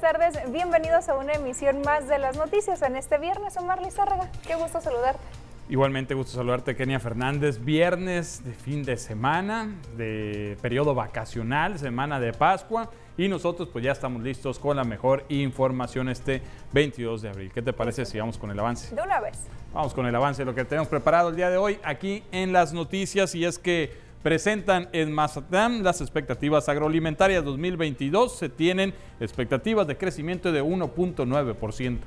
buenas tardes. Bienvenidos a una emisión más de las noticias en este viernes. Omar Lizárraga, qué gusto saludarte. Igualmente gusto saludarte, Kenia Fernández. Viernes de fin de semana, de periodo vacacional, semana de Pascua. Y nosotros pues ya estamos listos con la mejor información este 22 de abril. ¿Qué te parece si vamos con el avance? De una vez. Vamos con el avance lo que tenemos preparado el día de hoy aquí en las noticias. Y es que presentan en Mazatlán las expectativas agroalimentarias 2022. Se tienen expectativas de crecimiento de 1.9%.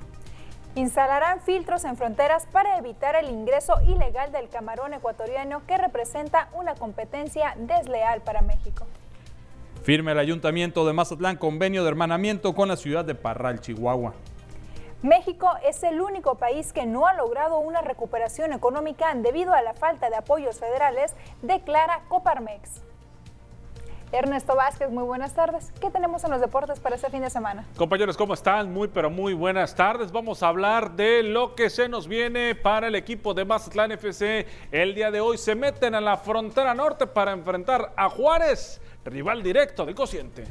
Instalarán filtros en fronteras para evitar el ingreso ilegal del camarón ecuatoriano que representa una competencia desleal para México. Firme el Ayuntamiento de Mazatlán convenio de hermanamiento con la ciudad de Parral, Chihuahua. México es el único país que no ha logrado una recuperación económica debido a la falta de apoyos federales, declara Coparmex. Ernesto Vázquez, muy buenas tardes. ¿Qué tenemos en los deportes para este fin de semana? Compañeros, ¿cómo están? Muy, pero muy buenas tardes. Vamos a hablar de lo que se nos viene para el equipo de Mazatlán FC. El día de hoy se meten a la frontera norte para enfrentar a Juárez, rival directo del Cociente.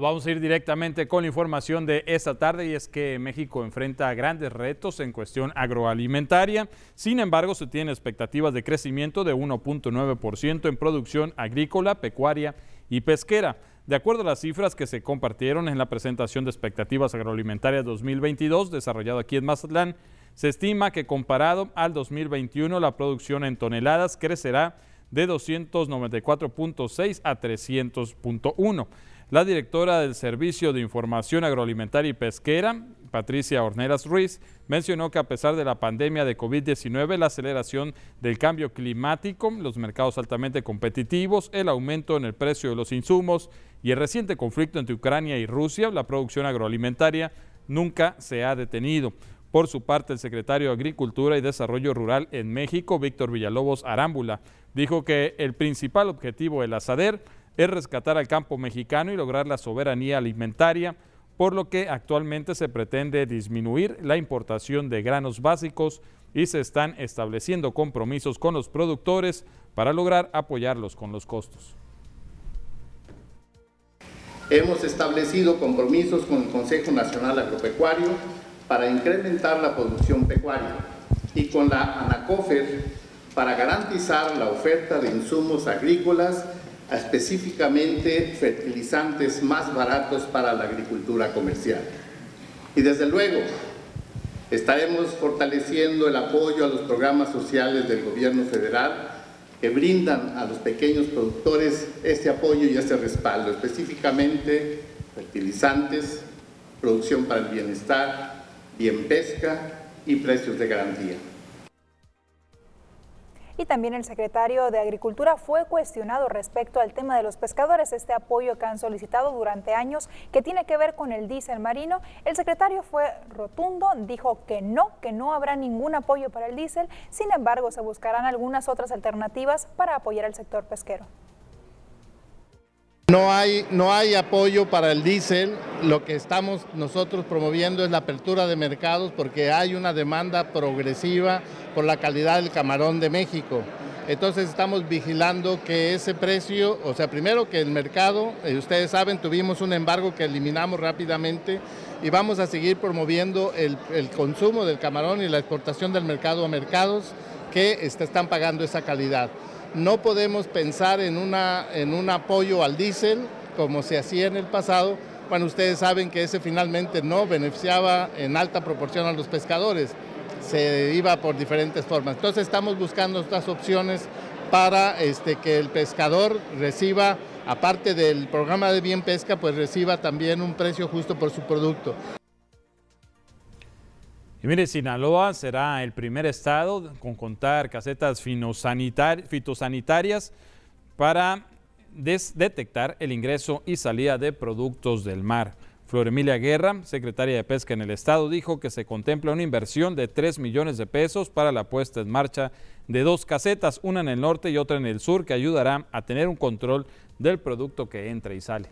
Vamos a ir directamente con la información de esta tarde y es que México enfrenta grandes retos en cuestión agroalimentaria. Sin embargo, se tienen expectativas de crecimiento de 1.9% en producción agrícola, pecuaria y pesquera. De acuerdo a las cifras que se compartieron en la presentación de expectativas agroalimentarias 2022 desarrollado aquí en Mazatlán, se estima que comparado al 2021 la producción en toneladas crecerá de 294.6 a 300.1. La directora del Servicio de Información Agroalimentaria y Pesquera, Patricia Horneras Ruiz, mencionó que a pesar de la pandemia de COVID-19, la aceleración del cambio climático, los mercados altamente competitivos, el aumento en el precio de los insumos y el reciente conflicto entre Ucrania y Rusia, la producción agroalimentaria nunca se ha detenido. Por su parte, el secretario de Agricultura y Desarrollo Rural en México, Víctor Villalobos Arámbula, dijo que el principal objetivo de la SADER es rescatar al campo mexicano y lograr la soberanía alimentaria, por lo que actualmente se pretende disminuir la importación de granos básicos y se están estableciendo compromisos con los productores para lograr apoyarlos con los costos. Hemos establecido compromisos con el Consejo Nacional Agropecuario para incrementar la producción pecuaria y con la ANACOFER para garantizar la oferta de insumos agrícolas específicamente fertilizantes más baratos para la agricultura comercial. Y desde luego, estaremos fortaleciendo el apoyo a los programas sociales del gobierno federal que brindan a los pequeños productores este apoyo y este respaldo, específicamente fertilizantes, producción para el bienestar, bien pesca y precios de garantía y también el secretario de Agricultura fue cuestionado respecto al tema de los pescadores, este apoyo que han solicitado durante años que tiene que ver con el diésel marino. El secretario fue rotundo, dijo que no, que no habrá ningún apoyo para el diésel, sin embargo se buscarán algunas otras alternativas para apoyar al sector pesquero. No hay, no hay apoyo para el diésel, lo que estamos nosotros promoviendo es la apertura de mercados porque hay una demanda progresiva por la calidad del camarón de México. Entonces estamos vigilando que ese precio, o sea, primero que el mercado, eh, ustedes saben, tuvimos un embargo que eliminamos rápidamente y vamos a seguir promoviendo el, consumo del camarón y la exportación del mercado a mercados que están pagando esa calidad. No podemos pensar en, una, en un apoyo al diésel como se hacía en el pasado, cuando ustedes saben que ese finalmente no beneficiaba en alta proporción a los pescadores, se iba por diferentes formas. Entonces estamos buscando estas opciones para este, que el pescador reciba, aparte del programa de bien pesca, pues reciba también un precio justo por su producto. Y mire, Sinaloa será el primer estado con contar casetas fitosanitarias para detectar el ingreso y salida de productos del mar. Flor Emilia Guerra, secretaria de Pesca en el Estado, dijo que se contempla una inversión de 3 millones de pesos para la puesta en marcha de dos casetas, una en el norte y otra en el sur, que ayudará a tener un control del producto que entra y sale.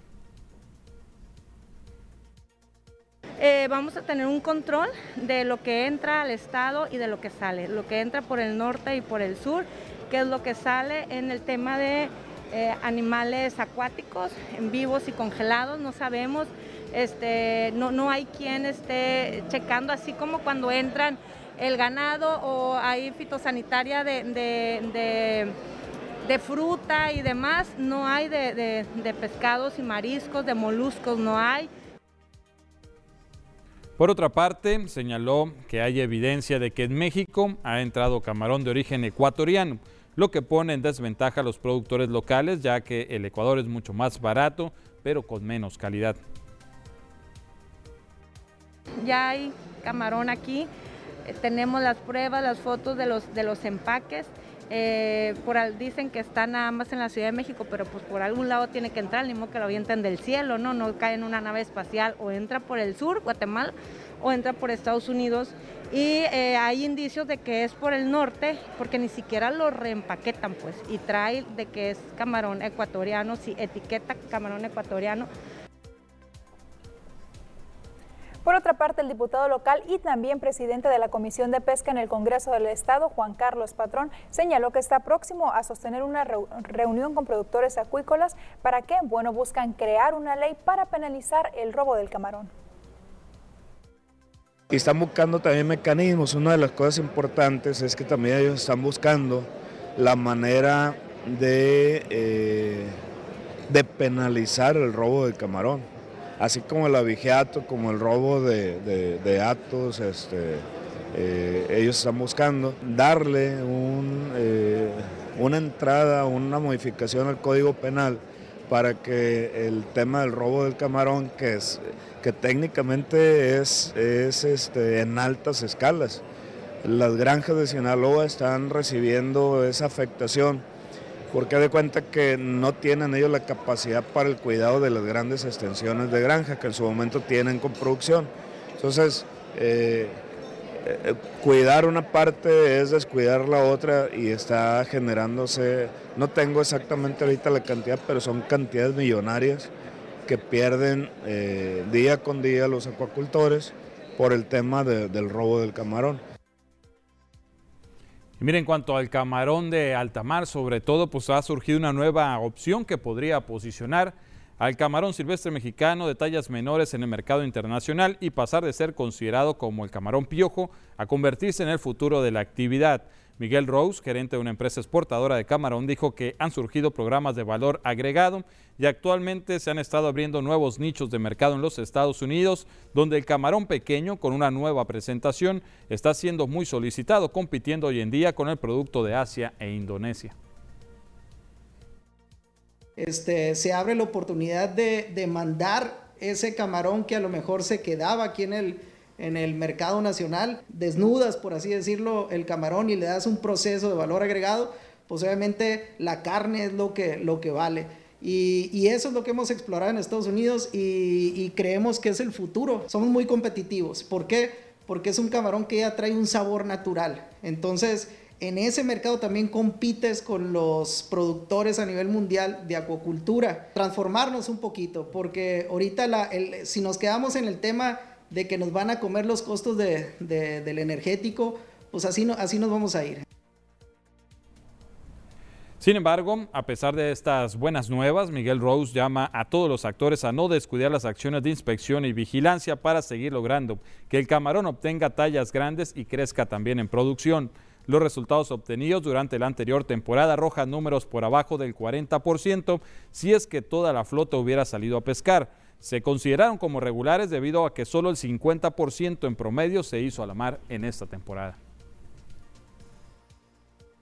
Eh, vamos a tener un control de lo que entra al estado y de lo que sale, lo que entra por el norte y por el sur, que es lo que sale en el tema de eh, animales acuáticos, vivos y congelados, no sabemos este, no, no hay quien esté checando, así como cuando entran el ganado o hay fitosanitaria de, de, fruta y demás, no hay de, de pescados y mariscos, de moluscos, no hay. Por otra parte, señaló que hay evidencia de que en México ha entrado camarón de origen ecuatoriano, lo que pone en desventaja a los productores locales, ya que el Ecuador es mucho más barato, pero con menos calidad ya hay camarón aquí, eh, tenemos las pruebas, las fotos de los, de los empaques. Eh, por dicen que están ambas en la Ciudad de México, pero pues por algún lado tiene que entrar, ni modo que lo avienten del cielo, ¿no? No cae en una nave espacial o entra por el sur, Guatemala, o entra por Estados Unidos. Y eh, hay indicios de que es por el norte, porque ni siquiera lo reempaquetan, pues, y trae de que es camarón ecuatoriano, si etiqueta camarón ecuatoriano, Por otra parte, el diputado local y también presidente de la Comisión de Pesca en el Congreso del Estado, Juan Carlos Patrón, señaló que está próximo a sostener una reunión con productores acuícolas para que, bueno, buscan crear una ley para penalizar el robo del camarón. Y están buscando también mecanismos. Una de las cosas importantes es que también ellos están buscando la manera de, eh, de penalizar el robo del camarón así como el abigeato, como el robo de, de, actos, este, eh, ellos están buscando darle eh, una entrada, una modificación al Código Penal para que el tema del robo del camarón, que, es, que técnicamente es, es este, en altas escalas, las granjas de Sinaloa están recibiendo esa afectación porque de cuenta que no tienen ellos la capacidad para el cuidado de las grandes extensiones de granja que en su momento tienen con producción. Entonces, eh, eh, cuidar una parte es descuidar la otra y está generándose, no tengo exactamente ahorita la cantidad, pero son cantidades millonarias que pierden eh, día con día los acuacultores por el tema del robo del camarón. Y mire, en cuanto al camarón de alta mar, sobre todo, pues ha surgido una nueva opción que podría posicionar al camarón silvestre mexicano de tallas menores en el mercado internacional y pasar de ser considerado como el camarón piojo a convertirse en el futuro de la actividad. Miguel Rose, gerente de una empresa exportadora de camarón, dijo que han surgido programas de valor agregado y actualmente se han estado abriendo nuevos nichos de mercado en los Estados Unidos, donde el camarón pequeño con una nueva presentación está siendo muy solicitado, compitiendo hoy en día con el producto de Asia e Indonesia. Este, se abre la oportunidad de, de mandar ese camarón que a lo mejor se quedaba aquí en el, en el mercado nacional, desnudas, por así decirlo, el camarón y le das un proceso de valor agregado, pues obviamente la carne es lo que, lo que vale. Y, eso es lo que hemos explorado en Estados Unidos y, y, creemos que es el futuro. Somos muy competitivos. ¿Por qué? Porque es un camarón que ya trae un sabor natural. Entonces, en ese mercado también compites con los productores a nivel mundial de acuacultura. Transformarnos un poquito, porque ahorita la, el, si nos quedamos en el tema de que nos van a comer los costos de, del energético, pues así, no, así nos vamos a ir. Sin embargo, a pesar de estas buenas nuevas, Miguel Rose llama a todos los actores a no descuidar las acciones de inspección y vigilancia para seguir logrando que el camarón obtenga tallas grandes y crezca también en producción. Los resultados obtenidos durante la anterior temporada arrojan números por abajo del 40% si es que toda la flota hubiera salido a pescar se consideraron como regulares debido a que solo el 50% en promedio se hizo a la mar en esta temporada.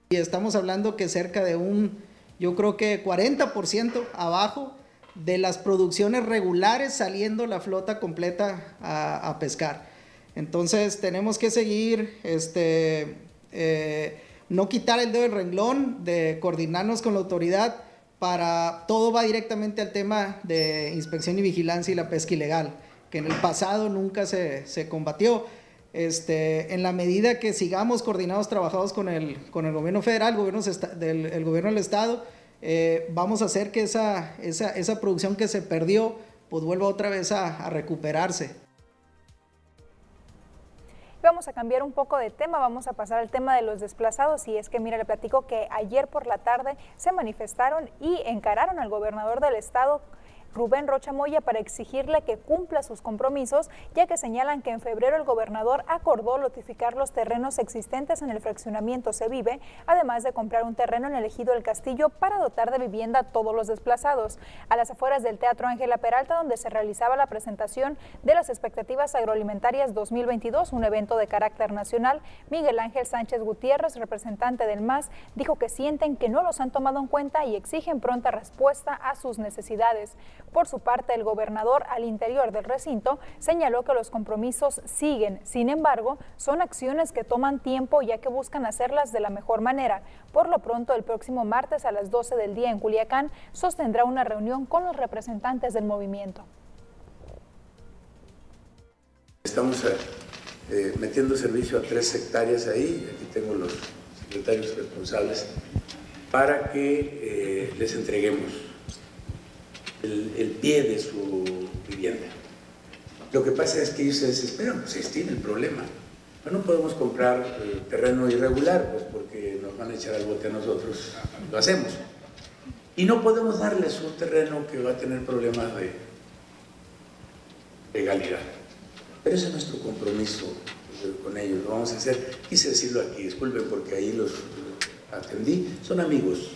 Y estamos hablando que cerca de un, yo creo que 40% abajo de las producciones regulares saliendo la flota completa a, pescar. Entonces tenemos que seguir, este, eh, no quitar el dedo del renglón, de coordinarnos con la autoridad para todo va directamente al tema de inspección y vigilancia y la pesca ilegal, que en el pasado nunca se, se combatió. Este, en la medida que sigamos coordinados, trabajados con el, con el gobierno federal, del, el gobierno del Estado, eh, vamos a hacer que esa, esa, esa, producción que se perdió pues vuelva otra vez a recuperarse. Vamos a cambiar un poco de tema, vamos a pasar al tema de los desplazados. Y es que, mira, le platico que ayer por la tarde se manifestaron y encararon al gobernador del estado Rubén Rocha Moya para exigirle que cumpla sus compromisos, ya que señalan que en febrero el gobernador acordó notificar los terrenos existentes en el fraccionamiento Se Vive, además de comprar un terreno en el ejido del Castillo para dotar de vivienda a todos los desplazados. A las afueras del Teatro Ángela Peralta, donde se realizaba la presentación de las expectativas agroalimentarias 2022, un evento de carácter nacional, Miguel Ángel Sánchez Gutiérrez, representante del MAS, dijo que sienten que no los han tomado en cuenta y exigen pronta respuesta a sus necesidades. Por su parte, el gobernador al interior del recinto señaló que los compromisos siguen. Sin embargo, son acciones que toman tiempo ya que buscan hacerlas de la mejor manera. Por lo pronto, el próximo martes a las 12 del día en Culiacán sostendrá una reunión con los representantes del movimiento. Estamos eh, eh, metiendo servicio a tres hectáreas ahí, aquí tengo los secretarios responsables, para que eh, les entreguemos el, pie de su vivienda. Lo que pasa es que ellos se desesperan, pues ahí tiene el problema. No podemos comprar eh, terreno irregular, pues porque nos van a echar al bote a nosotros, lo hacemos. Y no podemos darles un terreno que va a tener problemas de legalidad. Pero ese es nuestro compromiso eh, con ellos, lo vamos a hacer. Quise decirlo aquí, disculpen porque ahí los atendí, son amigos,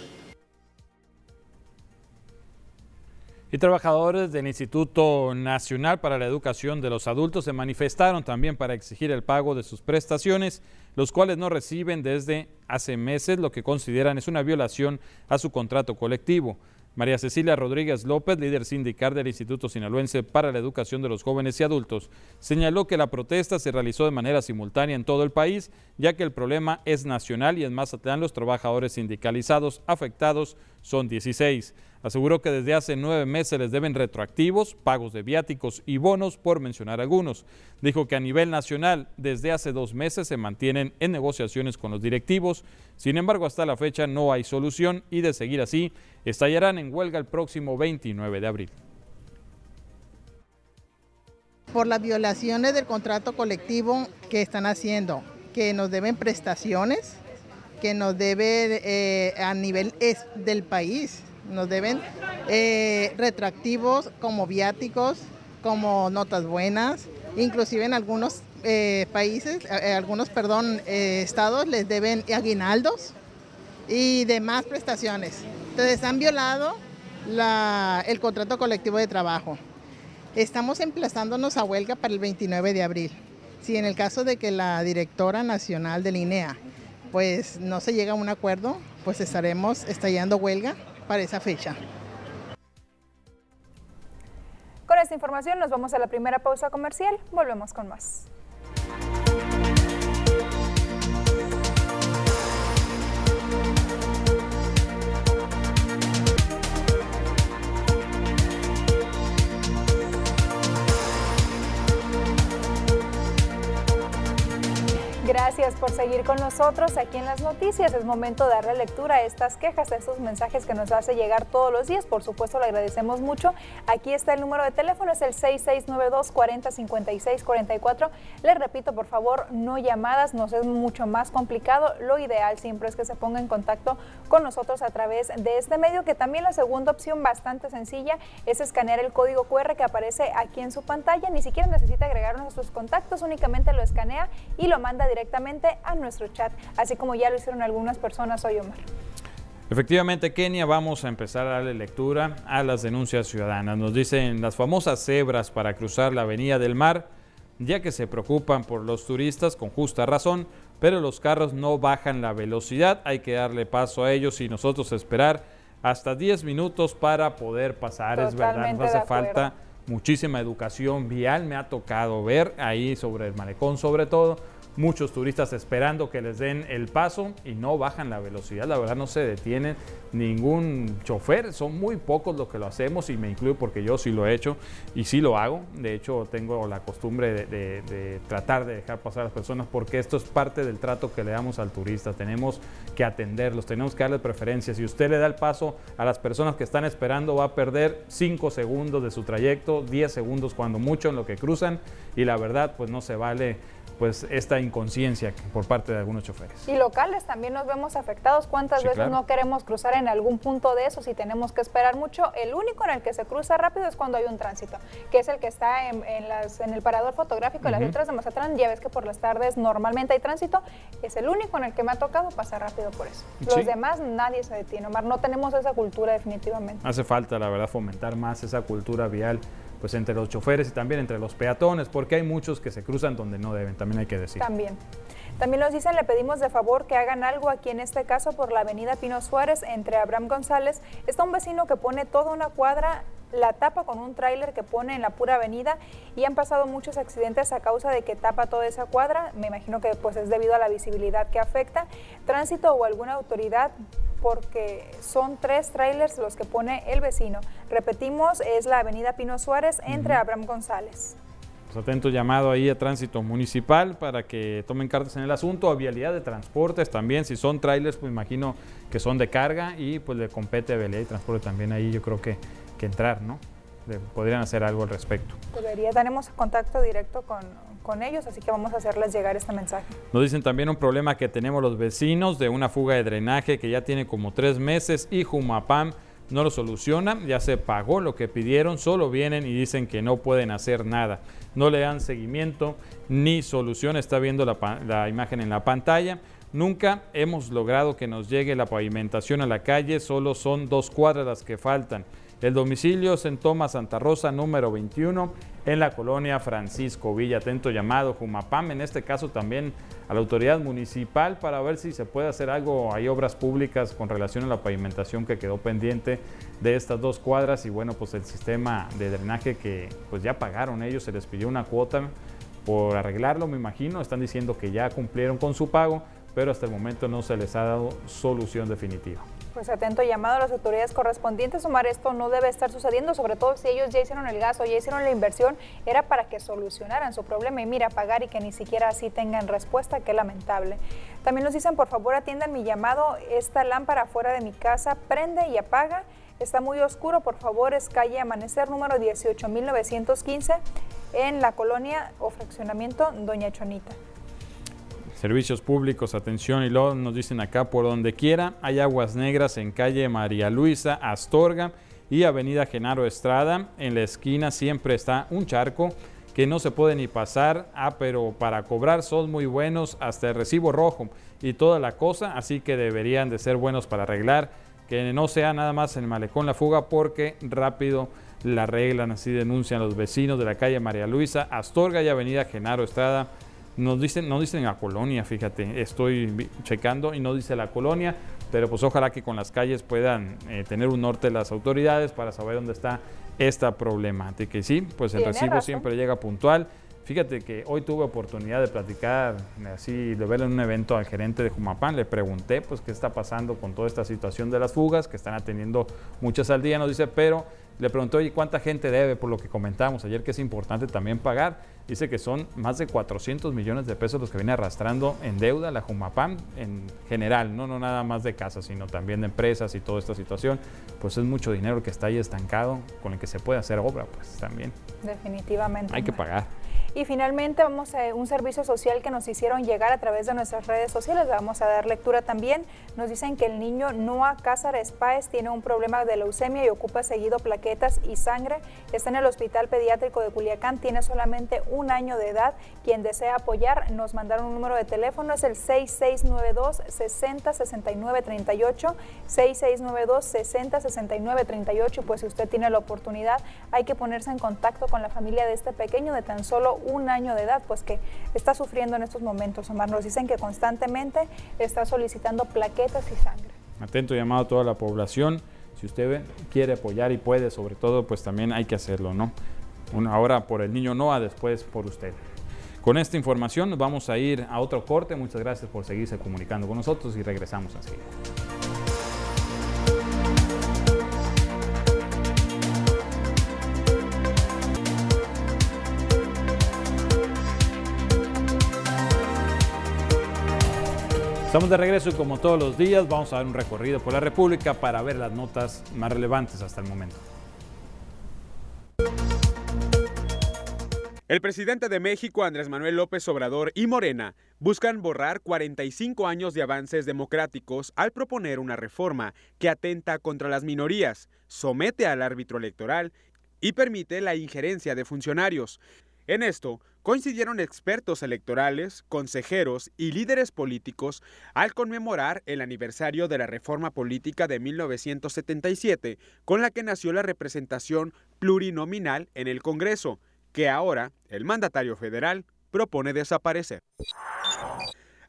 Y trabajadores del Instituto Nacional para la Educación de los Adultos se manifestaron también para exigir el pago de sus prestaciones, los cuales no reciben desde hace meses, lo que consideran es una violación a su contrato colectivo. María Cecilia Rodríguez López, líder sindical del Instituto Sinaloense para la Educación de los Jóvenes y Adultos, señaló que la protesta se realizó de manera simultánea en todo el país, ya que el problema es nacional y en Mazatlán los trabajadores sindicalizados afectados son 16. Aseguró que desde hace nueve meses les deben retroactivos, pagos de viáticos y bonos, por mencionar algunos. Dijo que a nivel nacional, desde hace dos meses se mantienen en negociaciones con los directivos. Sin embargo, hasta la fecha no hay solución y de seguir así, estallarán en huelga el próximo 29 de abril. Por las violaciones del contrato colectivo que están haciendo, que nos deben prestaciones, que nos deben eh, a nivel del país nos deben eh, retractivos como viáticos, como notas buenas, inclusive en algunos eh, países, eh, algunos, perdón, estados les deben aguinaldos y demás prestaciones. Entonces han violado el contrato colectivo de trabajo. Estamos emplazándonos a huelga para el 29 de abril. Si en el caso de que la directora nacional del INEA pues no se llega a un acuerdo, pues estaremos estallando huelga para esa fecha. Con esta información nos vamos a la primera pausa comercial. Volvemos con más. Gracias por seguir con nosotros aquí en las noticias. Es momento de darle lectura a estas quejas, a estos mensajes que nos hace llegar todos los días. Por supuesto, le agradecemos mucho. Aquí está el número de teléfono, es el 6692 4056 44. Les repito, por favor, no llamadas, nos es mucho más complicado. Lo ideal siempre es que se ponga en contacto con nosotros a través de este medio, que también la segunda opción bastante sencilla es escanear el código QR que aparece aquí en su pantalla. Ni siquiera necesita agregarnos a sus contactos, únicamente lo escanea y lo manda directamente directamente a nuestro chat, así como ya lo hicieron algunas personas hoy, Omar. Efectivamente, Kenia, vamos a empezar a darle lectura a las denuncias ciudadanas. Nos dicen las famosas cebras para cruzar la Avenida del Mar, ya que se preocupan por los turistas con justa razón, pero los carros no bajan la velocidad, hay que darle paso a ellos y nosotros esperar hasta 10 minutos para poder pasar. es verdad, nos hace falta muchísima educación vial, me ha tocado ver ahí sobre el malecón sobre todo muchos turistas esperando que les den el paso y no bajan la velocidad, la verdad no se detienen ningún chofer, son muy pocos los que lo hacemos y me incluyo porque yo sí lo he hecho y sí lo hago, de hecho tengo la costumbre de, tratar de dejar pasar a las personas porque esto es parte del trato que le damos al turista, tenemos que atenderlos, tenemos que darle preferencia, si usted le da el paso a las personas que están esperando va a perder 5 segundos de su trayecto, 10 segundos cuando mucho en lo que cruzan y la verdad pues no se vale pues esta inconsciencia por parte de algunos choferes. Y locales también nos vemos afectados. ¿Cuántas veces no queremos cruzar en algún punto de esos y tenemos que esperar mucho? El único en el que se cruza rápido es cuando hay un tránsito, que es el que está en, las, en el parador fotográfico de las letras de Mazatlán. Ya ves que por las tardes normalmente hay tránsito. Es el único en el que me ha tocado pasar rápido por eso. Los demás nadie se detiene, Omar. No tenemos esa cultura definitivamente. Hace falta, la verdad, fomentar más esa cultura vial pues entre los choferes y también entre los peatones, porque hay muchos que se cruzan donde no deben, también hay que decir. También. También nos dicen, le pedimos de favor que hagan algo aquí en este caso por la avenida Pino Suárez entre Abraham González. Está un vecino que pone toda una cuadra la tapa con un tráiler que pone en la pura avenida y han pasado muchos accidentes a causa de que tapa toda esa cuadra. Me imagino que pues es debido a la visibilidad que afecta. Tránsito o alguna autoridad porque son tres trailers los que pone el vecino. Repetimos, es la avenida Pino Suárez entre Abraham González. Pues atento llamado ahí a tránsito municipal para que tomen cartas en el asunto, a vialidad de transportes también, si son trailers, pues imagino que son de carga y pues le compete a vialidad y transporte también ahí yo creo que, que entrar, ¿no? podrían hacer algo al respecto. Debería, tenemos contacto directo con, con ellos, así que vamos a hacerles llegar este mensaje. Nos dicen también un problema que tenemos los vecinos de una fuga de drenaje que ya tiene como tres meses y Jumapam no lo soluciona, ya se pagó lo que pidieron, solo vienen y dicen que no pueden hacer nada. No le dan seguimiento ni solución, está viendo la, imagen en la pantalla. Nunca hemos logrado que nos llegue la pavimentación a la calle, solo son dos cuadras las que faltan. El domicilio es en Toma Santa Rosa, número 21, en la colonia Francisco Villa. Atento llamado, Jumapam, en este caso también a la autoridad municipal para ver si se puede hacer algo, hay obras públicas con relación a la pavimentación que quedó pendiente de estas dos cuadras y bueno, pues el sistema de drenaje que pues ya pagaron ellos, se les pidió una cuota por arreglarlo, me imagino, están diciendo que ya cumplieron con su pago, pero hasta el momento no se les ha dado solución definitiva. Pues atento llamado a las autoridades correspondientes, Omar, esto no debe estar sucediendo, sobre todo si ellos ya hicieron el gasto, ya hicieron la inversión, era para que solucionaran su problema y mira, pagar y que ni siquiera así tengan respuesta, qué lamentable. También nos dicen, por favor, atiendan mi llamado, esta lámpara fuera de mi casa prende y apaga, está muy oscuro, por favor, es calle Amanecer número 18915 en la colonia o fraccionamiento Doña Chonita. Servicios públicos, atención y luego nos dicen acá por donde quiera. Hay aguas negras en calle María Luisa, Astorga y Avenida Genaro Estrada. En la esquina siempre está un charco que no se puede ni pasar. Ah, pero para cobrar son muy buenos hasta el recibo rojo y toda la cosa. Así que deberían de ser buenos para arreglar. Que no sea nada más en malecón la fuga porque rápido la arreglan. Así denuncian los vecinos de la calle María Luisa, Astorga y Avenida Genaro Estrada. Nos dicen, no dicen la colonia, fíjate, estoy checando y no dice la colonia, pero pues ojalá que con las calles puedan eh, tener un norte las autoridades para saber dónde está esta problemática. Y sí, pues el recibo siempre llega puntual. Fíjate que hoy tuve oportunidad de platicar, así, de ver en un evento al gerente de Jumapán. Le pregunté, pues, qué está pasando con toda esta situación de las fugas, que están atendiendo muchas al día. Nos dice, pero le pregunté, oye, ¿cuánta gente debe? Por lo que comentamos ayer, que es importante también pagar. Dice que son más de 400 millones de pesos los que viene arrastrando en deuda la Jumapam en general, no, no nada más de casas, sino también de empresas y toda esta situación. Pues es mucho dinero que está ahí estancado con el que se puede hacer obra, pues también. Definitivamente. Hay que pagar. Y finalmente vamos a un servicio social que nos hicieron llegar a través de nuestras redes sociales, vamos a dar lectura también. Nos dicen que el niño Noah Cázares Páez tiene un problema de leucemia y ocupa seguido plaquetas y sangre. Está en el Hospital Pediátrico de Culiacán, tiene solamente un año de edad. Quien desea apoyar, nos mandaron un número de teléfono, es el 6692 606938 6692 606938 Pues si usted tiene la oportunidad, hay que ponerse en contacto con la familia de este pequeño de tan solo un año de edad, pues que está sufriendo en estos momentos, Omar. Nos dicen que constantemente está solicitando plaquetas y sangre. Atento llamado a toda la población. Si usted quiere apoyar y puede, sobre todo, pues también hay que hacerlo, ¿no? Una ahora por el niño Noah, después por usted. Con esta información nos vamos a ir a otro corte. Muchas gracias por seguirse comunicando con nosotros y regresamos enseguida. Estamos de regreso y como todos los días vamos a dar un recorrido por la República para ver las notas más relevantes hasta el momento. El presidente de México, Andrés Manuel López Obrador y Morena buscan borrar 45 años de avances democráticos al proponer una reforma que atenta contra las minorías, somete al árbitro electoral y permite la injerencia de funcionarios. En esto coincidieron expertos electorales, consejeros y líderes políticos al conmemorar el aniversario de la reforma política de 1977, con la que nació la representación plurinominal en el Congreso, que ahora el mandatario federal propone desaparecer.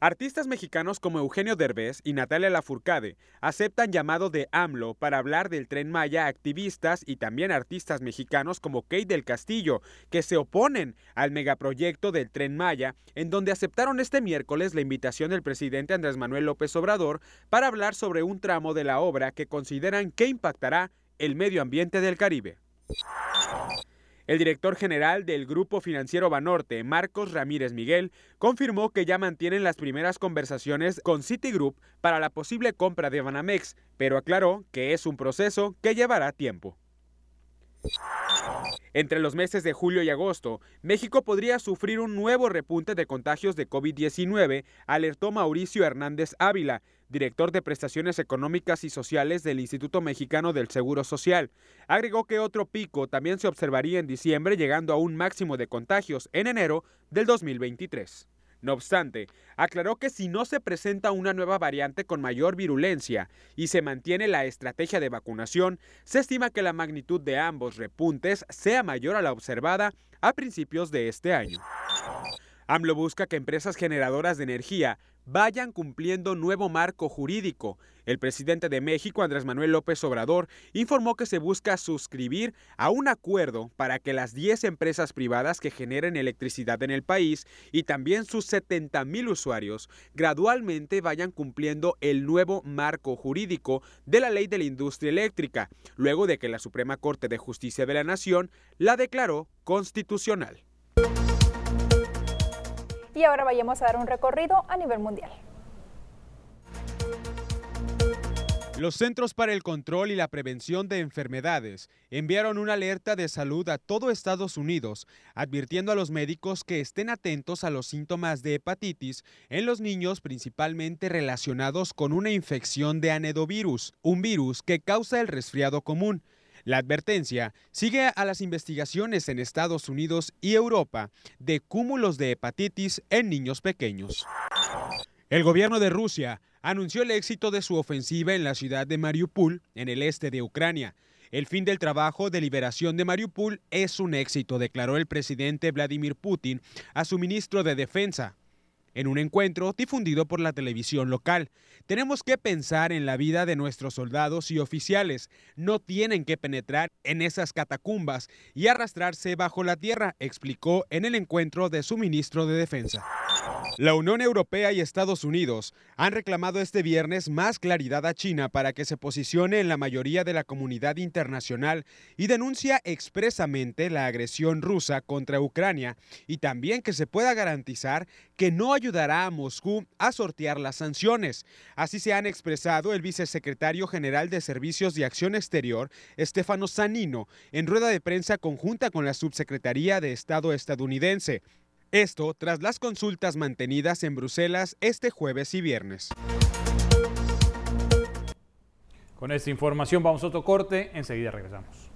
Artistas mexicanos como Eugenio Derbez y Natalia Lafourcade aceptan llamado de AMLO para hablar del tren Maya activistas y también artistas mexicanos como Kate del Castillo, que se oponen al megaproyecto del tren Maya, en donde aceptaron este miércoles la invitación del presidente Andrés Manuel López Obrador para hablar sobre un tramo de la obra que consideran que impactará el medio ambiente del Caribe. El director general del Grupo Financiero Banorte, Marcos Ramírez Miguel, confirmó que ya mantienen las primeras conversaciones con Citigroup para la posible compra de Banamex, pero aclaró que es un proceso que llevará tiempo. Entre los meses de julio y agosto, México podría sufrir un nuevo repunte de contagios de COVID-19, alertó Mauricio Hernández Ávila, director de prestaciones económicas y sociales del Instituto Mexicano del Seguro Social. Agregó que otro pico también se observaría en diciembre, llegando a un máximo de contagios en enero del 2023. No obstante, aclaró que si no se presenta una nueva variante con mayor virulencia y se mantiene la estrategia de vacunación, se estima que la magnitud de ambos repuntes sea mayor a la observada a principios de este año. AMLO busca que empresas generadoras de energía vayan cumpliendo nuevo marco jurídico. El presidente de México, Andrés Manuel López Obrador, informó que se busca suscribir a un acuerdo para que las 10 empresas privadas que generen electricidad en el país y también sus 70 mil usuarios gradualmente vayan cumpliendo el nuevo marco jurídico de la ley de la industria eléctrica, luego de que la Suprema Corte de Justicia de la Nación la declaró constitucional. Y ahora vayamos a dar un recorrido a nivel mundial. Los Centros para el Control y la Prevención de Enfermedades enviaron una alerta de salud a todo Estados Unidos, advirtiendo a los médicos que estén atentos a los síntomas de hepatitis en los niños principalmente relacionados con una infección de anedovirus, un virus que causa el resfriado común. La advertencia sigue a las investigaciones en Estados Unidos y Europa de cúmulos de hepatitis en niños pequeños. El gobierno de Rusia anunció el éxito de su ofensiva en la ciudad de Mariupol, en el este de Ucrania. El fin del trabajo de liberación de Mariupol es un éxito, declaró el presidente Vladimir Putin a su ministro de Defensa en un encuentro difundido por la televisión local. Tenemos que pensar en la vida de nuestros soldados y oficiales. No tienen que penetrar en esas catacumbas y arrastrarse bajo la tierra, explicó en el encuentro de su ministro de Defensa. La Unión Europea y Estados Unidos han reclamado este viernes más claridad a China para que se posicione en la mayoría de la comunidad internacional y denuncia expresamente la agresión rusa contra Ucrania y también que se pueda garantizar que no ayudará a Moscú a sortear las sanciones. Así se han expresado el vicesecretario general de Servicios de Acción Exterior, Stefano Sanino, en rueda de prensa conjunta con la subsecretaría de Estado estadounidense. Esto tras las consultas mantenidas en Bruselas este jueves y viernes. Con esta información vamos a otro corte, enseguida regresamos.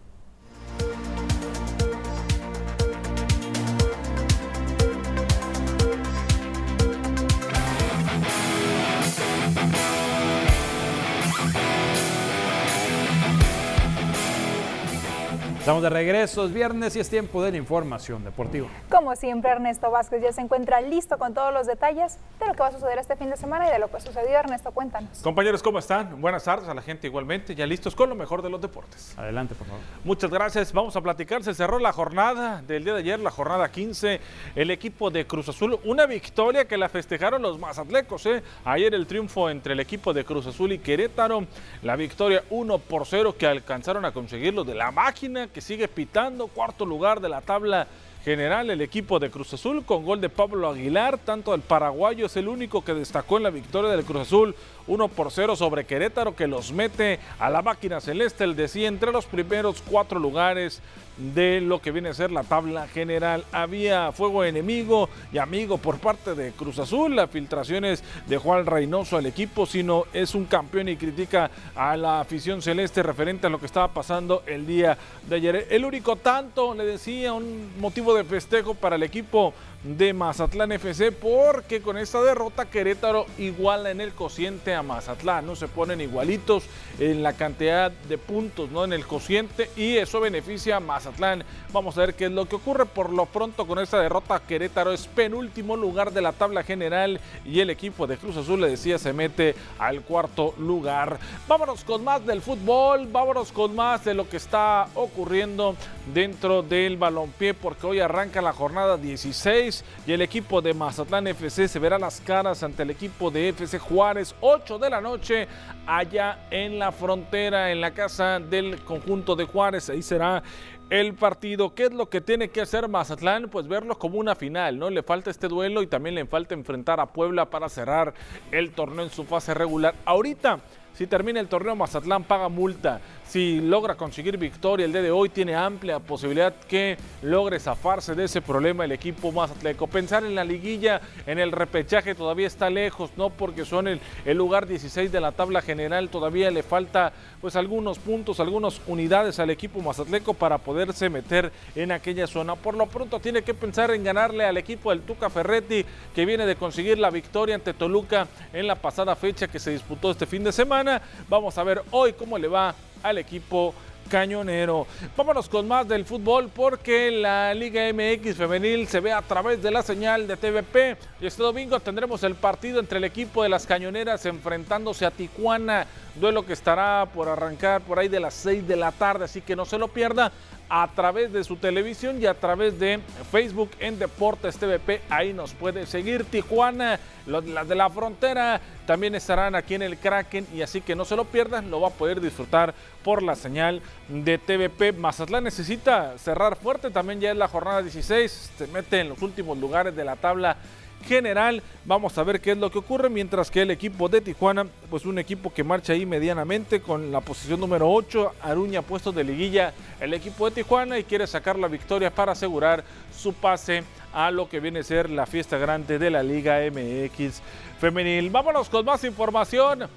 Estamos de regreso, es viernes y es tiempo de la información deportiva. Como siempre, Ernesto Vázquez ya se encuentra listo con todos los detalles de lo que va a suceder este fin de semana y de lo que sucedió. Ernesto, cuéntanos. Compañeros, ¿cómo están? Buenas tardes a la gente igualmente, ya listos con lo mejor de los deportes. Adelante, por favor. Muchas gracias. Vamos a platicar. Se cerró la jornada del día de ayer, la jornada 15. El equipo de Cruz Azul, una victoria que la festejaron los mazatlecos. ¿eh? Ayer el triunfo entre el equipo de Cruz Azul y Querétaro. La victoria 1 por 0 que alcanzaron a conseguir los de la máquina que sigue pitando, cuarto lugar de la tabla general el equipo de Cruz Azul con gol de Pablo Aguilar, tanto el paraguayo es el único que destacó en la victoria del Cruz Azul 1 por 0 sobre Querétaro que los mete a la máquina celeste, el decía entre los primeros cuatro lugares de lo que viene a ser la tabla general. Había fuego enemigo y amigo por parte de Cruz Azul. La filtración es de Juan Reynoso al equipo, sino es un campeón y critica a la afición celeste referente a lo que estaba pasando el día de ayer. El único tanto, le decía, un motivo de festejo para el equipo de Mazatlán FC porque con esta derrota Querétaro iguala en el cociente a Mazatlán, no se ponen igualitos en la cantidad de puntos, no en el cociente y eso beneficia a Mazatlán. Vamos a ver qué es lo que ocurre por lo pronto con esta derrota Querétaro es penúltimo lugar de la tabla general y el equipo de Cruz Azul le decía se mete al cuarto lugar. Vámonos con más del fútbol, vámonos con más de lo que está ocurriendo dentro del balompié porque hoy arranca la jornada 16 y el equipo de Mazatlán FC se verá las caras ante el equipo de FC Juárez 8 de la noche allá en la frontera en la casa del conjunto de Juárez ahí será el partido. ¿Qué es lo que tiene que hacer Mazatlán? Pues verlo como una final, ¿no? Le falta este duelo y también le falta enfrentar a Puebla para cerrar el torneo en su fase regular. Ahorita, si termina el torneo, Mazatlán paga multa si logra conseguir victoria el día de hoy, tiene amplia posibilidad que logre zafarse de ese problema el equipo más atlético. Pensar en la liguilla, en el repechaje todavía está lejos, ¿no? Porque son el, el lugar 16 de la tabla general, todavía le falta pues algunos puntos, algunas unidades al equipo mazatleco para poderse meter en aquella zona. Por lo pronto tiene que pensar en ganarle al equipo del Tuca Ferretti que viene de conseguir la victoria ante Toluca en la pasada fecha que se disputó este fin de semana. Vamos a ver hoy cómo le va al equipo cañonero. Vámonos con más del fútbol porque la Liga MX femenil se ve a través de la señal de TVP y este domingo tendremos el partido entre el equipo de las cañoneras enfrentándose a Tijuana, duelo que estará por arrancar por ahí de las 6 de la tarde, así que no se lo pierda a través de su televisión y a través de Facebook en Deportes TVP. Ahí nos puede seguir Tijuana, las de la frontera también estarán aquí en el Kraken y así que no se lo pierdan, lo va a poder disfrutar por la señal de TVP. Mazatlán necesita cerrar fuerte, también ya es la jornada 16, se mete en los últimos lugares de la tabla general. Vamos a ver qué es lo que ocurre, mientras que el equipo de Tijuana, pues un equipo que marcha ahí medianamente con la posición número 8, Aruña puesto de liguilla el equipo de Tijuana y quiere sacar la victoria para asegurar su pase a lo que viene a ser la fiesta grande de la Liga MX femenil. Vámonos con más información.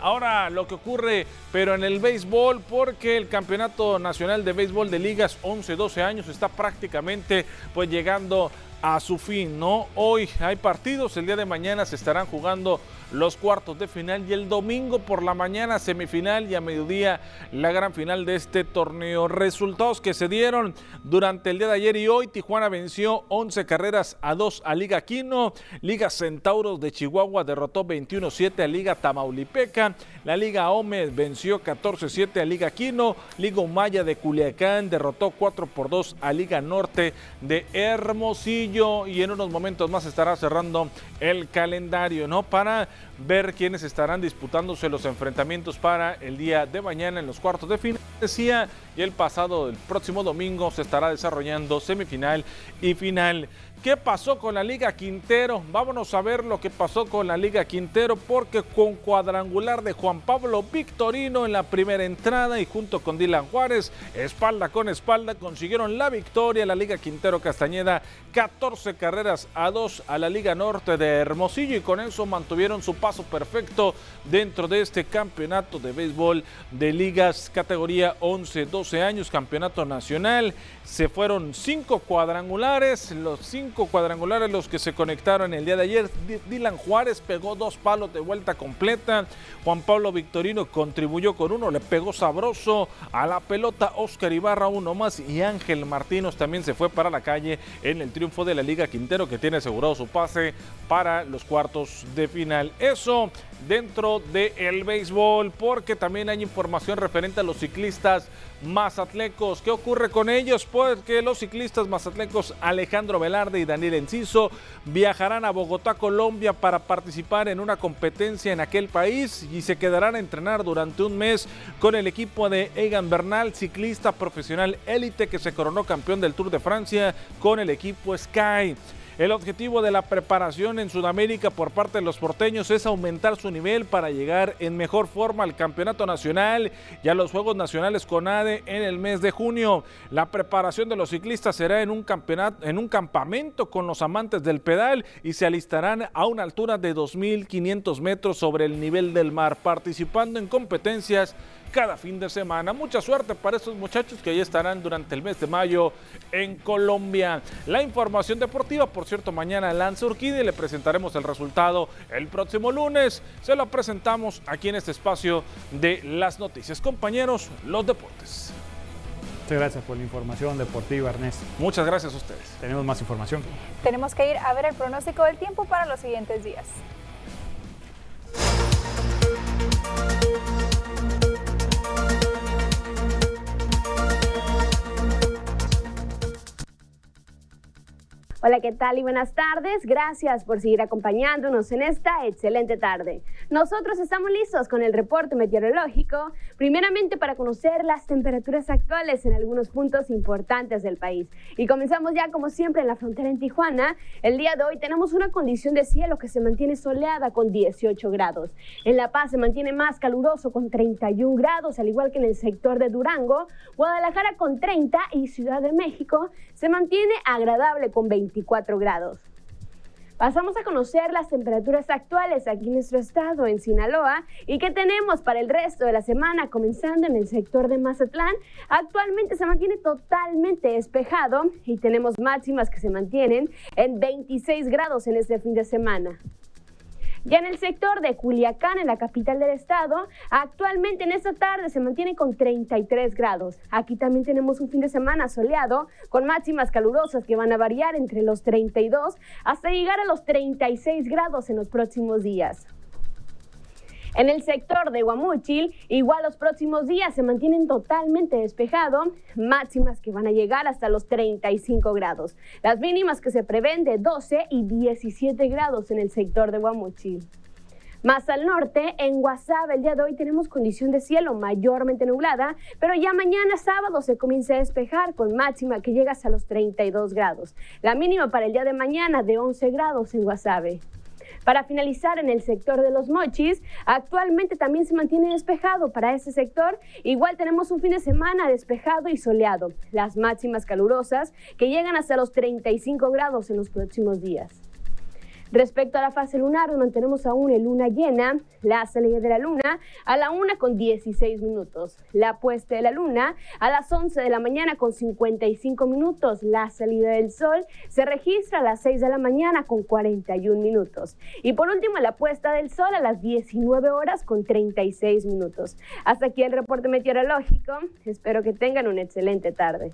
Ahora lo que ocurre, pero en el béisbol, porque el Campeonato Nacional de Béisbol de Ligas 11-12 años está prácticamente pues llegando a su fin, ¿no? Hoy hay partidos, el día de mañana se estarán jugando los cuartos de final y el domingo por la mañana semifinal y a mediodía la gran final de este torneo. Resultados que se dieron durante el día de ayer y hoy. Tijuana venció 11 carreras a 2 a Liga Quino. Liga Centauros de Chihuahua derrotó 21-7 a Liga Tamaulipeca. La Liga Ome venció 14-7 a Liga Quino. Liga Humaya de Culiacán derrotó 4 por 2 a Liga Norte de Hermosillo. Y en unos momentos más estará cerrando el calendario, ¿no? Para ver quiénes estarán disputándose los enfrentamientos para el día de mañana en los cuartos de final. Y el pasado, el próximo domingo, se estará desarrollando semifinal y final. ¿Qué pasó con la Liga Quintero? Vámonos a ver lo que pasó con la Liga Quintero porque con cuadrangular de Juan Pablo Victorino en la primera entrada y junto con Dylan Juárez, espalda con espalda, consiguieron la victoria. La Liga Quintero Castañeda, 14 carreras a 2 a la Liga Norte de Hermosillo y con eso mantuvieron su paso perfecto dentro de este campeonato de béisbol de ligas categoría 11-12 años, campeonato nacional. Se fueron cinco cuadrangulares, los cinco cuadrangulares los que se conectaron el día de ayer. Dylan Juárez pegó dos palos de vuelta completa. Juan Pablo Victorino contribuyó con uno, le pegó sabroso a la pelota. Oscar Ibarra uno más y Ángel Martínez también se fue para la calle en el triunfo de la Liga Quintero que tiene asegurado su pase para los cuartos de final. Eso dentro del béisbol porque también hay información referente a los ciclistas mazatlecos. ¿Qué ocurre con ellos? Pues que los ciclistas mazatlecos Alejandro Velarde y Daniel Enciso viajarán a Bogotá, Colombia para participar en una competencia en aquel país y se quedarán a entrenar durante un mes con el equipo de Egan Bernal, ciclista profesional élite que se coronó campeón del Tour de Francia con el equipo Sky. El objetivo de la preparación en Sudamérica por parte de los porteños es aumentar su nivel para llegar en mejor forma al Campeonato Nacional y a los Juegos Nacionales con ADE en el mes de junio. La preparación de los ciclistas será en un, en un campamento con los amantes del pedal y se alistarán a una altura de 2.500 metros sobre el nivel del mar, participando en competencias cada fin de semana. Mucha suerte para estos muchachos que ya estarán durante el mes de mayo en Colombia. La información deportiva, por cierto, mañana Lance Urquide le presentaremos el resultado el próximo lunes. Se lo presentamos aquí en este espacio de las noticias. Compañeros, los deportes. Muchas gracias por la información deportiva, Ernesto. Muchas gracias a ustedes. Tenemos más información. Tenemos que ir a ver el pronóstico del tiempo para los siguientes días. Hola, ¿qué tal y buenas tardes? Gracias por seguir acompañándonos en esta excelente tarde. Nosotros estamos listos con el reporte meteorológico, primeramente para conocer las temperaturas actuales en algunos puntos importantes del país. Y comenzamos ya como siempre en la frontera en Tijuana. El día de hoy tenemos una condición de cielo que se mantiene soleada con 18 grados. En La Paz se mantiene más caluroso con 31 grados, al igual que en el sector de Durango, Guadalajara con 30 y Ciudad de México se mantiene agradable con 20 24 grados. Pasamos a conocer las temperaturas actuales aquí en nuestro estado, en Sinaloa, y qué tenemos para el resto de la semana, comenzando en el sector de Mazatlán. Actualmente se mantiene totalmente despejado y tenemos máximas que se mantienen en 26 grados en este fin de semana. Ya en el sector de Culiacán, en la capital del estado, actualmente en esta tarde se mantiene con 33 grados. Aquí también tenemos un fin de semana soleado con máximas calurosas que van a variar entre los 32 hasta llegar a los 36 grados en los próximos días. En el sector de Guamúchil, igual los próximos días se mantienen totalmente despejado, máximas que van a llegar hasta los 35 grados. Las mínimas que se prevén de 12 y 17 grados en el sector de Guamúchil. Más al norte, en Guasave, el día de hoy tenemos condición de cielo mayormente nublada, pero ya mañana sábado se comienza a despejar con máxima que llega hasta los 32 grados. La mínima para el día de mañana de 11 grados en Guasave. Para finalizar, en el sector de los mochis, actualmente también se mantiene despejado para ese sector. Igual tenemos un fin de semana despejado y soleado. Las máximas calurosas que llegan hasta los 35 grados en los próximos días. Respecto a la fase lunar, mantenemos aún en luna llena, la salida de la luna a la 1 con 16 minutos, la puesta de la luna a las 11 de la mañana con 55 minutos, la salida del sol se registra a las 6 de la mañana con 41 minutos y por último la puesta del sol a las 19 horas con 36 minutos. Hasta aquí el reporte meteorológico, espero que tengan una excelente tarde.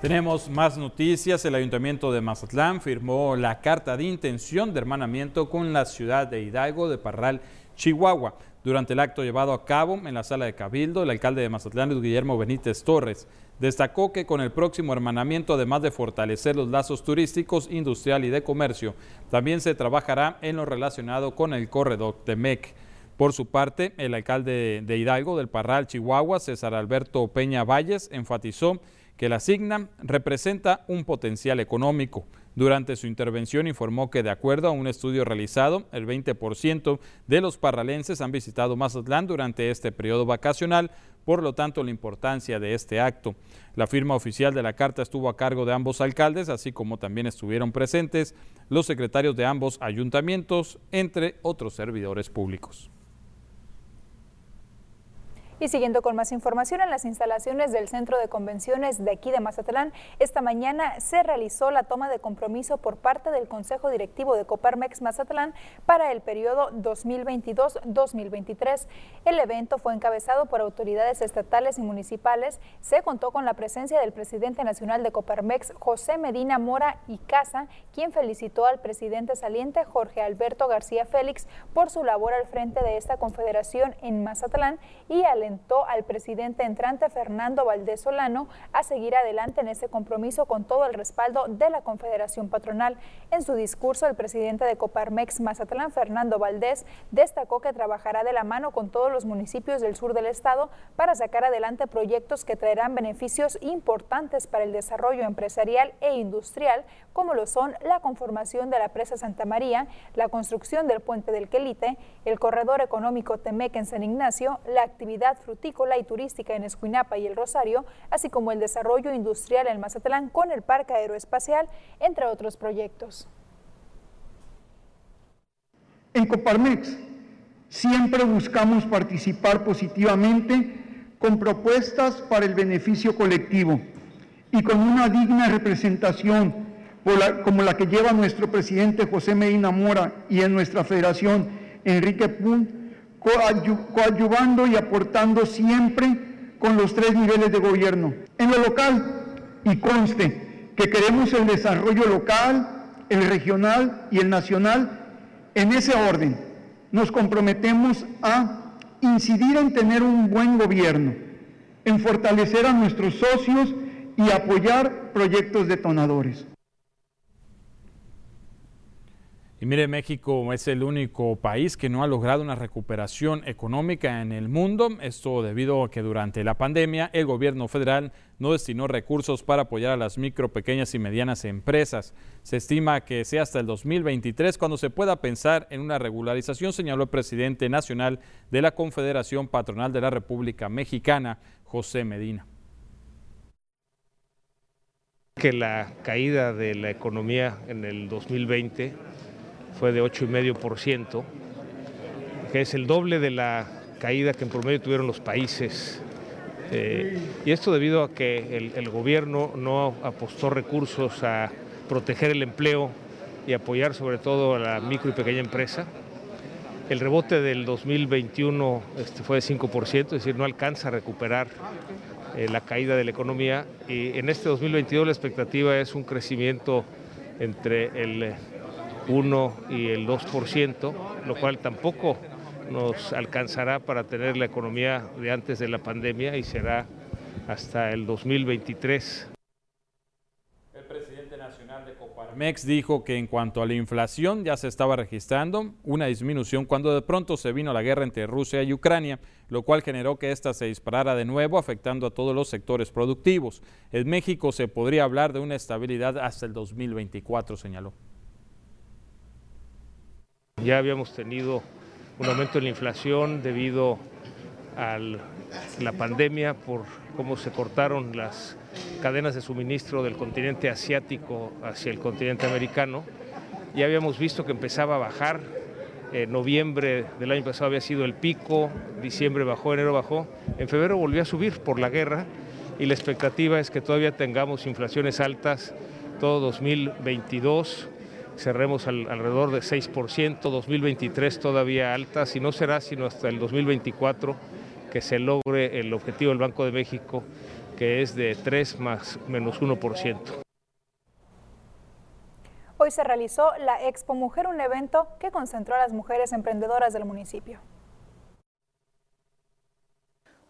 Tenemos más noticias. El Ayuntamiento de Mazatlán firmó la carta de intención de hermanamiento con la ciudad de Hidalgo de Parral, Chihuahua. Durante el acto llevado a cabo en la sala de Cabildo, el alcalde de Mazatlán, Luis Guillermo Benítez Torres, destacó que con el próximo hermanamiento, además de fortalecer los lazos turísticos, industrial y de comercio, también se trabajará en lo relacionado con el corredor de MEC. Por su parte, el alcalde de Hidalgo del Parral, Chihuahua, César Alberto Peña Valles, enfatizó que la SIGNA representa un potencial económico. Durante su intervención informó que de acuerdo a un estudio realizado, el 20% de los parralenses han visitado Mazatlán durante este periodo vacacional, por lo tanto la importancia de este acto. La firma oficial de la carta estuvo a cargo de ambos alcaldes, así como también estuvieron presentes los secretarios de ambos ayuntamientos, entre otros servidores públicos. Y siguiendo con más información, en las instalaciones del Centro de Convenciones de aquí de Mazatlán, esta mañana se realizó la toma de compromiso por parte del Consejo Directivo de Coparmex Mazatlán para el periodo 2022-2023. El evento fue encabezado por autoridades estatales y municipales. Se contó con la presencia del presidente nacional de Coparmex, José Medina Mora y Casa, quien felicitó al presidente saliente, Jorge Alberto García Félix, por su labor al frente de esta confederación en Mazatlán y al al presidente entrante Fernando Valdés Solano a seguir adelante en ese compromiso con todo el respaldo de la Confederación Patronal. En su discurso, el presidente de Coparmex Mazatlán, Fernando Valdés, destacó que trabajará de la mano con todos los municipios del sur del estado para sacar adelante proyectos que traerán beneficios importantes para el desarrollo empresarial e industrial, como lo son la conformación de la presa Santa María, la construcción del puente del Quelite, el corredor económico Temec en San Ignacio, la actividad frutícola y turística en Escuinapa y El Rosario, así como el desarrollo industrial en Mazatlán con el Parque Aeroespacial, entre otros proyectos. En Coparmex siempre buscamos participar positivamente con propuestas para el beneficio colectivo y con una digna representación como la que lleva nuestro presidente José Medina Mora y en nuestra federación Enrique Pun, coadyuvando y aportando siempre con los tres niveles de gobierno. En lo local, y conste que queremos el desarrollo local, el regional y el nacional en ese orden. Nos comprometemos a incidir en tener un buen gobierno, en fortalecer a nuestros socios y apoyar proyectos detonadores. Y mire, México es el único país que no ha logrado una recuperación económica en el mundo. Esto debido a que durante la pandemia el gobierno federal no destinó recursos para apoyar a las micro, pequeñas y medianas empresas. Se estima que sea hasta el 2023 cuando se pueda pensar en una regularización, señaló el presidente nacional de la Confederación Patronal de la República Mexicana, José Medina. Que la caída de la economía en el 2020 fue de 8,5%, que es el doble de la caída que en promedio tuvieron los países. Eh, y esto debido a que el, gobierno no apostó recursos a proteger el empleo y apoyar sobre todo a la micro y pequeña empresa. El rebote del 2021 este, fue de 5%, es decir, no alcanza a recuperar eh, la caída de la economía. Y en este 2022 la expectativa es un crecimiento entre el 1 y el 2%, lo cual tampoco nos alcanzará para tener la economía de antes de la pandemia y será hasta el 2023. El presidente nacional de Coparmex dijo que en cuanto a la inflación ya se estaba registrando una disminución cuando de pronto se vino la guerra entre Rusia y Ucrania, lo cual generó que ésta se disparara de nuevo afectando a todos los sectores productivos. En México se podría hablar de una estabilidad hasta el 2024, señaló. Ya habíamos tenido un aumento en la inflación debido a la pandemia por cómo se cortaron las cadenas de suministro del continente asiático hacia el continente americano. Ya habíamos visto que empezaba a bajar. En noviembre del año pasado había sido el pico, diciembre bajó, enero bajó. En febrero volvió a subir por la guerra y la expectativa es que todavía tengamos inflaciones altas todo 2022 cerremos alrededor de 6%, 2023 todavía alta, si no será sino hasta el 2024 que se logre el objetivo del Banco de México, que es de 3 más menos 1%. Hoy se realizó la Expo Mujer, un evento que concentró a las mujeres emprendedoras del municipio.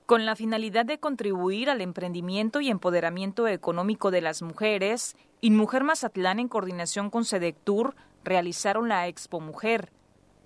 Con la finalidad de contribuir al emprendimiento y empoderamiento económico de las mujeres, InMujer Mazatlán, en coordinación con Sedectur, realizaron la Expo Mujer,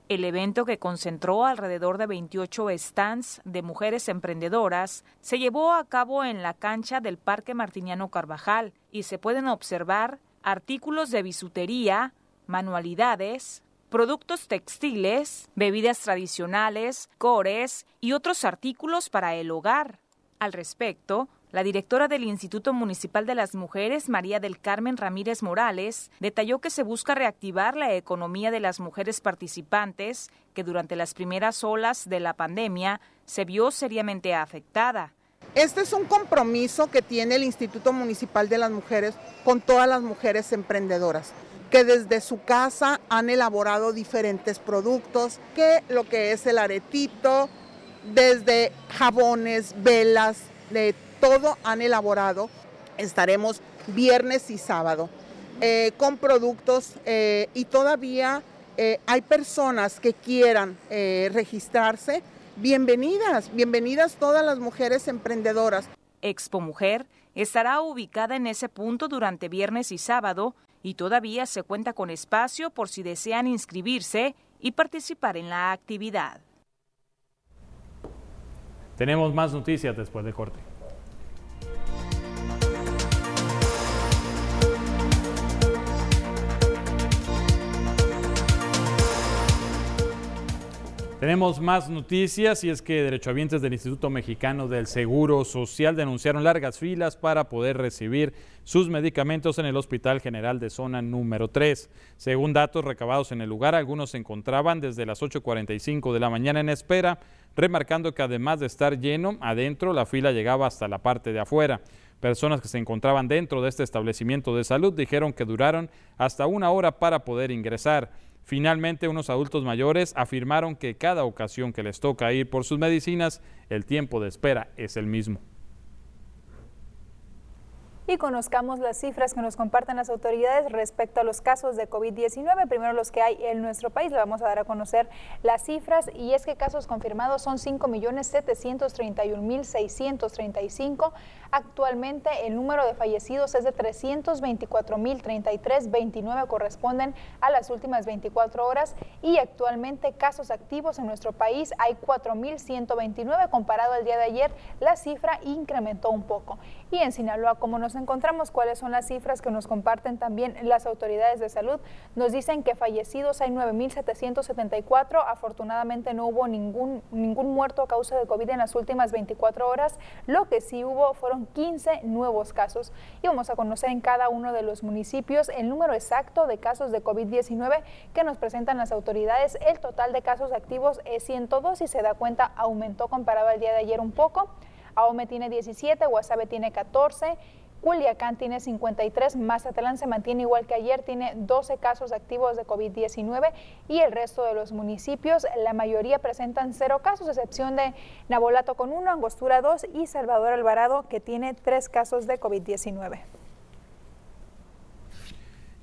el evento que concentró alrededor de 28 stands de mujeres emprendedoras se llevó a cabo en la cancha del Parque Martiniano Carvajal y se pueden observar artículos de bisutería, manualidades, productos textiles, bebidas tradicionales, cores y otros artículos para el hogar. Al respecto, la directora del Instituto Municipal de las Mujeres, María del Carmen Ramírez Morales, detalló que se busca reactivar la economía de las mujeres participantes, que durante las primeras olas de la pandemia se vio seriamente afectada. Este es un compromiso que tiene el Instituto Municipal de las Mujeres con todas las mujeres emprendedoras que desde su casa han elaborado diferentes productos, que lo que es el aretito, desde jabones, velas, de todo han elaborado. Estaremos viernes y sábado eh, con productos eh, y todavía eh, hay personas que quieran registrarse. Bienvenidas, bienvenidas todas las mujeres emprendedoras. Expo Mujer estará ubicada en ese punto durante viernes y sábado y todavía se cuenta con espacio por si desean inscribirse y participar en la actividad. Tenemos más noticias después de corte. Tenemos más noticias y es que derechohabientes del Instituto Mexicano del Seguro Social denunciaron largas filas para poder recibir sus medicamentos en el Hospital General de Zona número 3. Según datos recabados en el lugar, algunos se encontraban desde las 8.45 de la mañana en espera, remarcando que además de estar lleno, adentro la fila llegaba hasta la parte de afuera. Personas que se encontraban dentro de este establecimiento de salud dijeron que duraron hasta una hora para poder ingresar. Finalmente, unos adultos mayores afirmaron que cada ocasión que les toca ir por sus medicinas, el tiempo de espera es el mismo y conozcamos las cifras que nos comparten las autoridades respecto a los casos de COVID-19. Primero los que hay en nuestro país, le vamos a dar a conocer las cifras y es que casos confirmados son 5.731.635. Actualmente el número de fallecidos es de 324.033, 29 corresponden a las últimas 24 horas y actualmente casos activos en nuestro país hay 4.129 comparado al día de ayer, la cifra incrementó un poco. Y en Sinaloa, como nos encontramos cuáles son las cifras que nos comparten también las autoridades de salud. Nos dicen que fallecidos hay 9.774. Afortunadamente no hubo ningún, ningún muerto a causa de COVID en las últimas 24 horas. Lo que sí hubo fueron 15 nuevos casos. Y vamos a conocer en cada uno de los municipios el número exacto de casos de COVID-19 que nos presentan las autoridades. El total de casos activos es 102 y se da cuenta aumentó comparado al día de ayer un poco. Ahome tiene 17, Guasave tiene 14 Culiacán tiene 53, Mazatlán se mantiene igual que ayer, tiene 12 casos activos de COVID-19 y el resto de los municipios, la mayoría presentan cero casos, excepción de Nabolato con uno, Angostura 2 y Salvador Alvarado que tiene tres casos de COVID-19.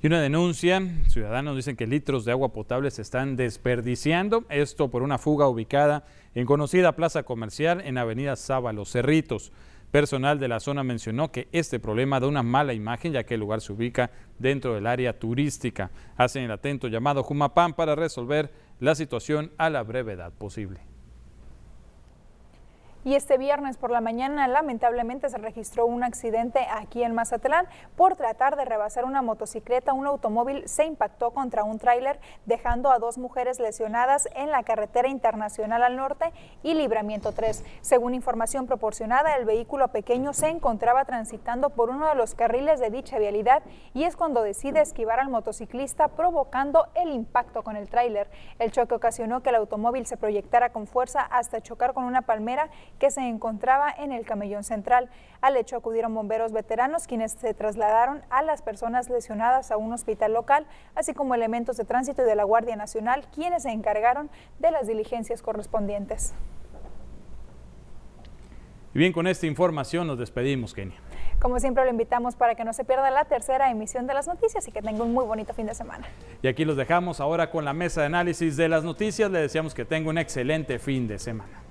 Y una denuncia, ciudadanos dicen que litros de agua potable se están desperdiciando, esto por una fuga ubicada en conocida plaza comercial en Avenida Sábalo Cerritos. Personal de la zona mencionó que este problema da una mala imagen ya que el lugar se ubica dentro del área turística. Hacen el atento llamado Jumapán para resolver la situación a la brevedad posible. Y este viernes por la mañana lamentablemente se registró un accidente aquí en Mazatlán. Por tratar de rebasar una motocicleta, un automóvil se impactó contra un tráiler dejando a dos mujeres lesionadas en la carretera internacional al norte y Libramiento 3. Según información proporcionada, el vehículo pequeño se encontraba transitando por uno de los carriles de dicha vialidad y es cuando decide esquivar al motociclista provocando el impacto con el tráiler. El choque ocasionó que el automóvil se proyectara con fuerza hasta chocar con una palmera que se encontraba en el camellón central. Al hecho acudieron bomberos veteranos quienes se trasladaron a las personas lesionadas a un hospital local, así como elementos de tránsito y de la Guardia Nacional, quienes se encargaron de las diligencias correspondientes. Y bien, con esta información nos despedimos, Kenia. Como siempre lo invitamos para que no se pierda la tercera emisión de las noticias y que tenga un muy bonito fin de semana. Y aquí los dejamos ahora con la mesa de análisis de las noticias. Le deseamos que tenga un excelente fin de semana.